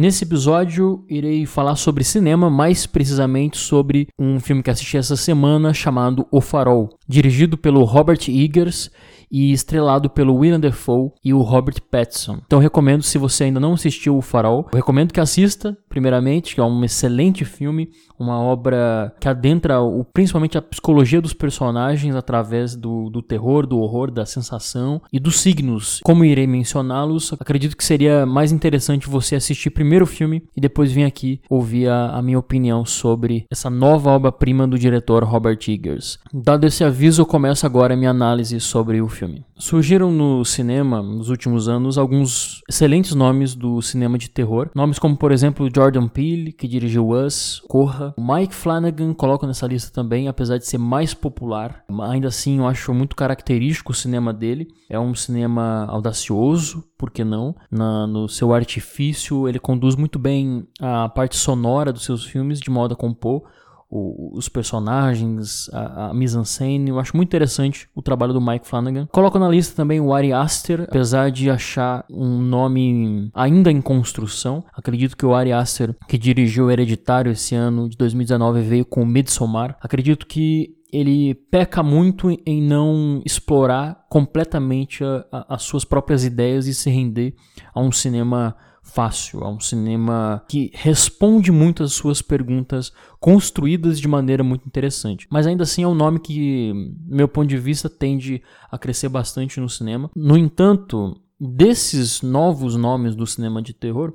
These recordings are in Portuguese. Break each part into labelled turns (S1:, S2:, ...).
S1: Nesse episódio, irei falar sobre cinema, mais precisamente sobre um filme que assisti essa semana chamado O Farol, dirigido pelo Robert Eggers e estrelado pelo William Defoe e o Robert Pattinson. Então recomendo, se você ainda não assistiu O Farol, recomendo que assista, primeiramente, que é um excelente filme, uma obra que adentra o, principalmente a psicologia dos personagens através do, do terror, do horror, da sensação e dos signos. Como irei mencioná-los, acredito que seria mais interessante você assistir primeiro o filme e depois vir aqui ouvir a, a minha opinião sobre essa nova obra-prima do diretor Robert Eggers. Dado esse aviso, eu começo agora a minha análise sobre o filme filme. Surgiram no cinema, nos últimos anos, alguns excelentes nomes do cinema de terror. Nomes como, por exemplo, Jordan Peele, que dirigiu Us, Corra. Mike Flanagan coloco nessa lista também, apesar de ser mais popular. Ainda assim, eu acho muito característico o cinema dele. É um cinema audacioso, por que não? Na, no seu artifício, ele conduz muito bem a parte sonora dos seus filmes, de modo a compor o, os personagens, a, a mise-en-scène. Eu acho muito interessante o trabalho do Mike Flanagan. Coloco na lista também o Ari Aster, apesar de achar um nome ainda em construção. Acredito que o Ari Aster, que dirigiu Hereditário esse ano de 2019, veio com Midsommar. Acredito que ele peca muito em não explorar completamente a, a, as suas próprias ideias e se render a um cinema fácil, é um cinema que responde muito às suas perguntas, construídas de maneira muito interessante. Mas ainda assim é um nome que, meu ponto de vista, tende a crescer bastante no cinema. No entanto, desses novos nomes do cinema de terror,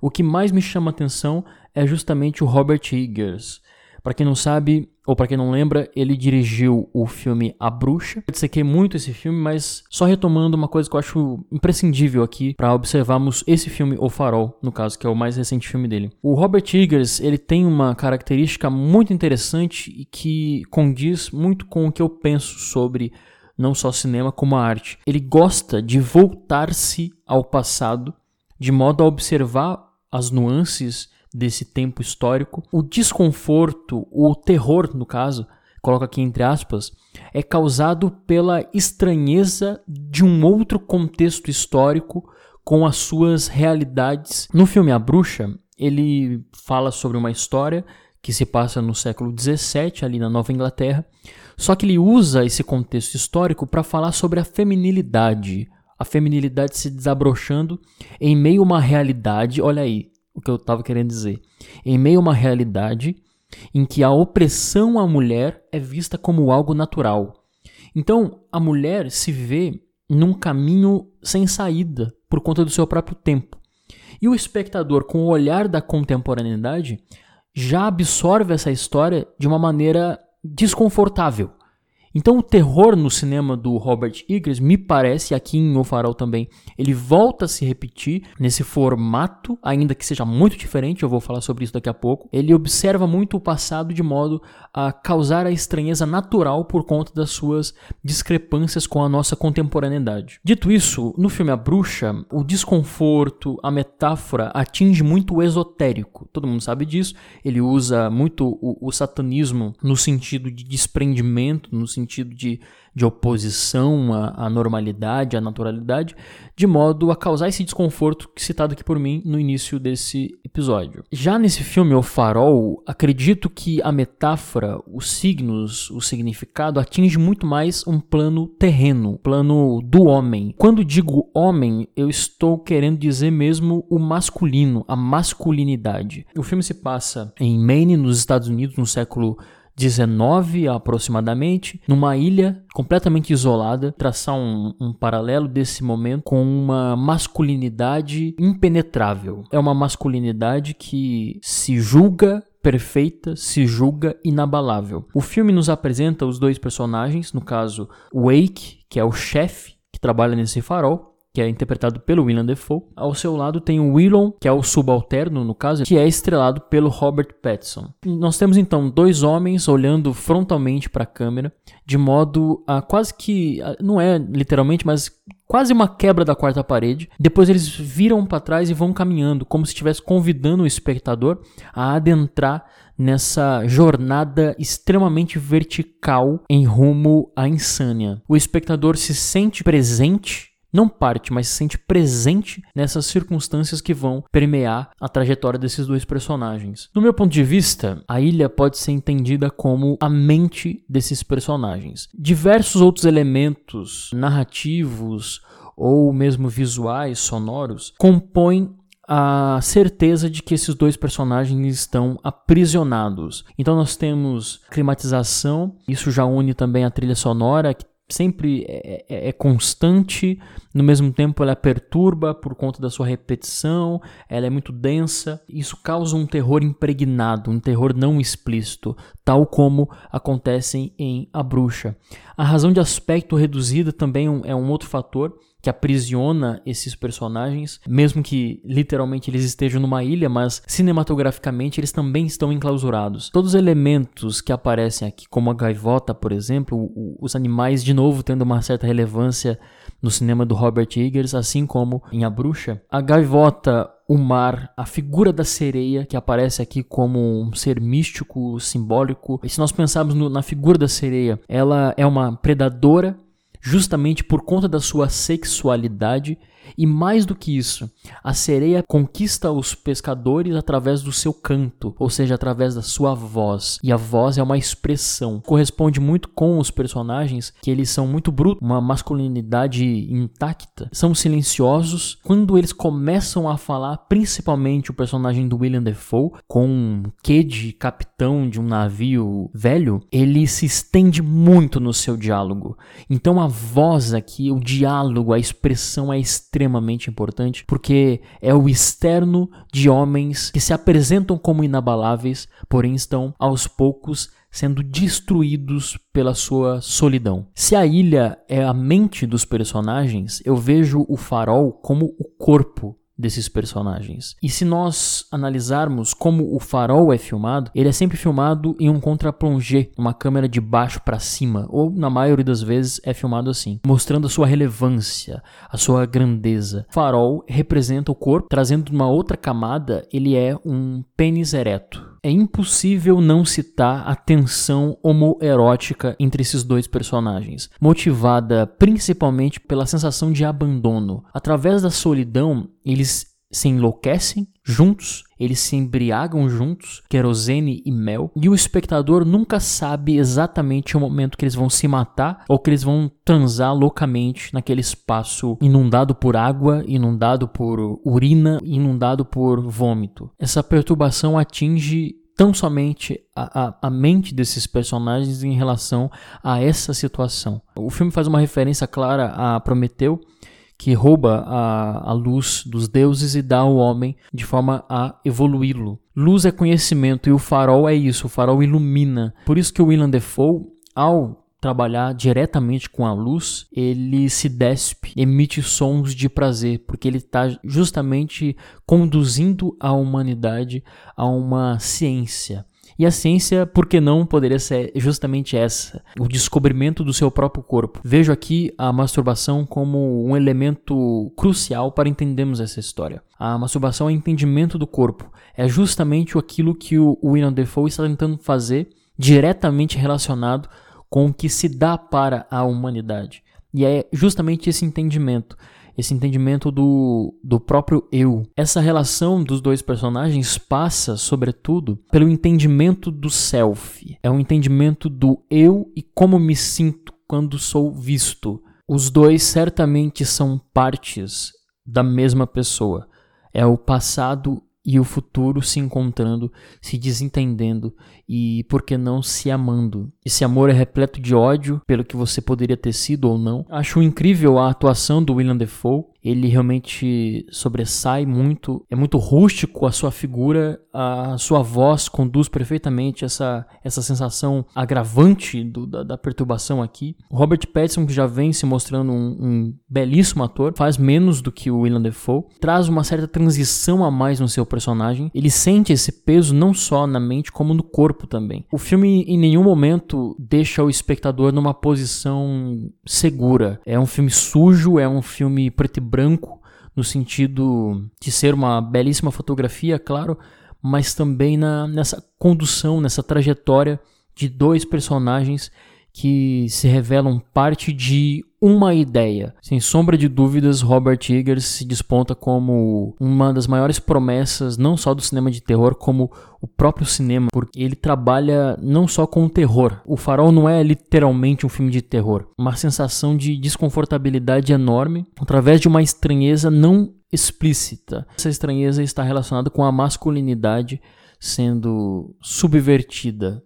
S1: o que mais me chama atenção é justamente o Robert Eggers. Para quem não sabe, ou para quem não lembra, ele dirigiu o filme A Bruxa. Eu dissequei muito esse filme, mas só retomando uma coisa que eu acho imprescindível aqui para observarmos esse filme O Farol, no caso, que é o mais recente filme dele. O Robert Eggers, ele tem uma característica muito interessante e que condiz muito com o que eu penso sobre não só cinema como a arte. Ele gosta de voltar-se ao passado de modo a observar as nuances desse tempo histórico. O desconforto, o terror, no caso, coloca aqui entre aspas, é causado pela estranheza de um outro contexto histórico com as suas realidades. No filme A Bruxa, ele fala sobre uma história que se passa no século XVII, ali na Nova Inglaterra, só que ele usa esse contexto histórico para falar sobre a feminilidade, a feminilidade se desabrochando em meio a uma realidade, olha aí, o que eu estava querendo dizer. Em meio a uma realidade em que a opressão à mulher é vista como algo natural. Então, a mulher se vê num caminho sem saída por conta do seu próprio tempo. E o espectador, com o olhar da contemporaneidade, já absorve essa história de uma maneira desconfortável. Então o terror no cinema do Robert Eggers me parece, aqui em O Farol também, ele volta a se repetir nesse formato, ainda que seja muito diferente, eu vou falar sobre isso daqui a pouco. Ele observa muito o passado de modo a causar a estranheza natural por conta das suas discrepâncias com a nossa contemporaneidade. Dito isso, no filme A Bruxa, o desconforto, a metáfora atinge muito o esotérico. Todo mundo sabe disso. Ele usa muito o, o satanismo no sentido de desprendimento, no sentido sentido de de oposição à, à, normalidade, à naturalidade, de modo a causar esse desconforto citado aqui por mim no início desse episódio. Já nesse filme, O Farol, acredito que a metáfora, os signos, o significado atinge muito mais um plano terreno, plano do homem. Quando digo homem, eu estou querendo dizer mesmo o masculino, a masculinidade. O filme se passa em Maine, nos Estados Unidos, no século 19 aproximadamente, numa ilha completamente isolada, traçar um, um, paralelo desse momento com uma masculinidade impenetrável. É uma masculinidade que se julga perfeita, se julga inabalável. O filme nos apresenta os dois personagens, no caso, Wake, que é o chefe que trabalha nesse farol, que é interpretado pelo William Defoe. Ao seu lado tem o Willon, que é o subalterno, no caso, que é estrelado pelo Robert Pattinson. Nós temos então dois homens olhando frontalmente para a câmera, de modo a quase que. não é literalmente, mas quase uma quebra da quarta parede. Depois eles viram para trás e vão caminhando, como se estivesse convidando o espectador a adentrar nessa jornada extremamente vertical em rumo à insânia. O espectador se sente presente não parte, mas se sente presente nessas circunstâncias que vão permear a trajetória desses dois personagens. No meu ponto de vista, a ilha pode ser entendida como a mente desses personagens. Diversos outros elementos narrativos ou mesmo visuais, sonoros, compõem a certeza de que esses dois personagens estão aprisionados. Então nós temos climatização, isso já une também a trilha sonora, que sempre é, é, é, constante, no mesmo tempo ela perturba por conta da sua repetição, ela é muito densa. Isso causa um terror impregnado, um terror não explícito, tal como acontece em A Bruxa. A razão de aspecto reduzida também é um outro fator que aprisiona esses personagens, mesmo que literalmente eles estejam numa ilha, mas cinematograficamente eles também estão enclausurados. Todos os elementos que aparecem aqui, como a gaivota, por exemplo, os animais de novo tendo uma certa relevância no cinema do Robert Eggers, assim como em A Bruxa. A gaivota, o mar, a figura da sereia, que aparece aqui como um ser místico, simbólico. E se nós pensarmos no, na figura da sereia, ela é uma predadora justamente por conta da sua sexualidade e mais do que isso, a sereia conquista os pescadores através do seu canto, ou seja, através da sua voz. E a voz é uma expressão. Corresponde muito com os personagens, que eles são muito brutos, uma masculinidade intacta. São silenciosos. Quando eles começam a falar, principalmente o personagem do William Defoe, com um quê de capitão de um navio velho, ele se estende muito no seu diálogo. Então a voz aqui, o diálogo, a expressão é extremamente extremamente importante, porque é o externo de homens que se apresentam como inabaláveis, porém estão aos poucos sendo destruídos pela sua solidão. Se a ilha é a mente dos personagens, eu vejo o farol como o corpo desses personagens. E se nós analisarmos como o farol é filmado, ele é sempre filmado em um contraplongé, uma câmera de baixo para cima, ou na maioria das vezes é filmado assim, mostrando a sua relevância, a sua grandeza. O farol representa o corpo, trazendo uma outra camada, ele é um pênis ereto é impossível não citar a tensão homoerótica entre esses dois personagens, motivada principalmente pela sensação de abandono. Através da solidão, eles se enlouquecem juntos, eles se embriagam juntos, querosene e mel, e o espectador nunca sabe exatamente o momento que eles vão se matar ou que eles vão transar loucamente naquele espaço inundado por água, inundado por urina, inundado por vômito. Essa perturbação atinge tão somente a, a, a, mente desses personagens em relação a essa situação. O filme faz uma referência clara a Prometeu, que rouba a, a luz dos deuses e dá ao homem de forma a evoluí-lo. Luz é conhecimento e o farol é isso, o farol ilumina. Por isso que o William Defoe, ao trabalhar diretamente com a luz, ele se despe, emite sons de prazer, porque ele está justamente conduzindo a humanidade a uma ciência. E a ciência, por que não, poderia ser justamente essa: o descobrimento do seu próprio corpo. Vejo aqui a masturbação como um elemento crucial para entendermos essa história. A masturbação é entendimento do corpo. É justamente aquilo que o William Defoe está tentando fazer, diretamente relacionado com o que se dá para a humanidade. E é justamente esse entendimento esse entendimento do, do próprio eu. Essa relação dos dois personagens passa, sobretudo, pelo entendimento do self. É um entendimento do eu e como me sinto quando sou visto. Os dois certamente são partes da mesma pessoa. É o passado e o futuro se encontrando, se desentendendo e, por que não, se amando. Esse amor é repleto de ódio pelo que você poderia ter sido ou não. Acho incrível a atuação do William Defoe ele realmente sobressai muito, é muito rústico a sua figura, a sua voz conduz perfeitamente essa, essa sensação agravante do, da, da, perturbação aqui. Robert Pattinson, que já vem se mostrando um, um, belíssimo ator, faz menos do que o William Defoe, traz uma certa transição a mais no seu personagem. Ele sente esse peso não só na mente, como no corpo também. O filme em nenhum momento deixa o espectador numa posição segura. É um filme sujo, é um filme preto e branco branco, no sentido de ser uma belíssima fotografia, claro, mas também na, nessa condução, nessa trajetória de dois personagens que se revelam parte de uma ideia. Sem sombra de dúvidas, Robert Eggers se desponta como uma das maiores promessas, não só do cinema de terror, como o próprio cinema, porque ele trabalha não só com o terror. O Farol não é literalmente um filme de terror, uma sensação de desconfortabilidade enorme, através de uma estranheza não explícita. Essa estranheza está relacionada com a masculinidade sendo subvertida